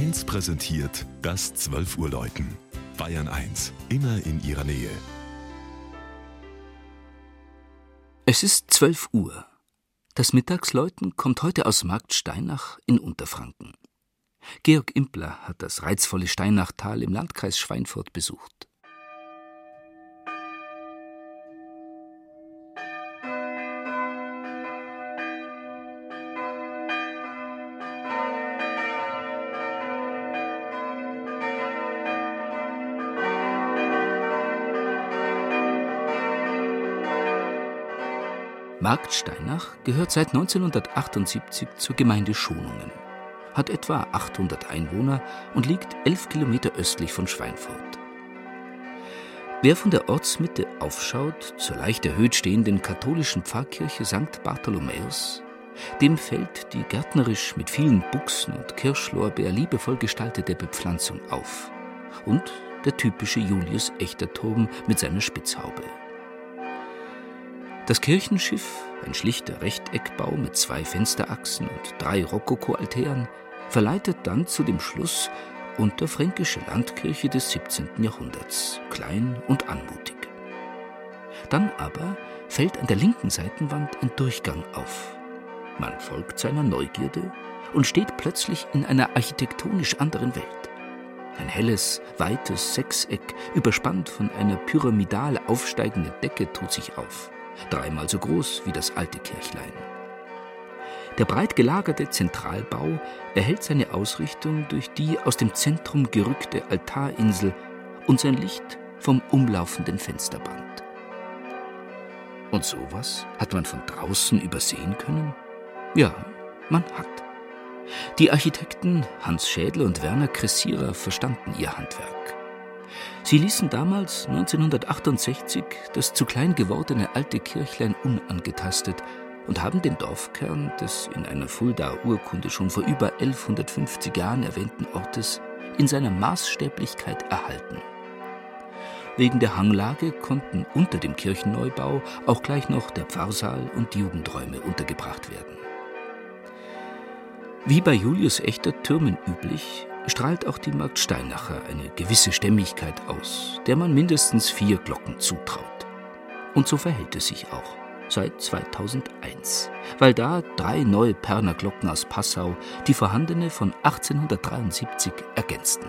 1 präsentiert das 12 Uhr Läuten. Bayern 1, immer in ihrer Nähe. Es ist 12 Uhr. Das Mittagsläuten kommt heute aus Marktsteinach in Unterfranken. Georg Impler hat das reizvolle Steinachtal im Landkreis Schweinfurt besucht. Marktsteinach gehört seit 1978 zur Gemeinde Schonungen, hat etwa 800 Einwohner und liegt 11 Kilometer östlich von Schweinfurt. Wer von der Ortsmitte aufschaut zur leicht erhöht stehenden katholischen Pfarrkirche St. Bartholomäus, dem fällt die gärtnerisch mit vielen Buchsen und Kirschlorbeer liebevoll gestaltete Bepflanzung auf und der typische Julius-Echter-Turm mit seiner Spitzhaube. Das Kirchenschiff, ein schlichter Rechteckbau mit zwei Fensterachsen und drei Rokokoaltären, verleitet dann zu dem Schluss unterfränkische Landkirche des 17. Jahrhunderts, klein und anmutig. Dann aber fällt an der linken Seitenwand ein Durchgang auf. Man folgt seiner Neugierde und steht plötzlich in einer architektonisch anderen Welt. Ein helles, weites Sechseck, überspannt von einer pyramidal aufsteigenden Decke, tut sich auf dreimal so groß wie das alte Kirchlein. Der breit gelagerte Zentralbau erhält seine Ausrichtung durch die aus dem Zentrum gerückte Altarinsel und sein Licht vom umlaufenden Fensterband. Und sowas hat man von draußen übersehen können? Ja, man hat. Die Architekten Hans Schädel und Werner Kressierer verstanden ihr Handwerk. Sie ließen damals 1968 das zu klein gewordene alte Kirchlein unangetastet und haben den Dorfkern des in einer Fuldaer Urkunde schon vor über 1150 Jahren erwähnten Ortes in seiner Maßstäblichkeit erhalten. Wegen der Hanglage konnten unter dem Kirchenneubau auch gleich noch der Pfarrsaal und die Jugendräume untergebracht werden. Wie bei Julius Echter Türmen üblich, strahlt auch die Markt Steinacher eine gewisse Stämmigkeit aus, der man mindestens vier Glocken zutraut. Und so verhält es sich auch seit 2001, weil da drei neue Perner Glocken aus Passau die vorhandene von 1873 ergänzten.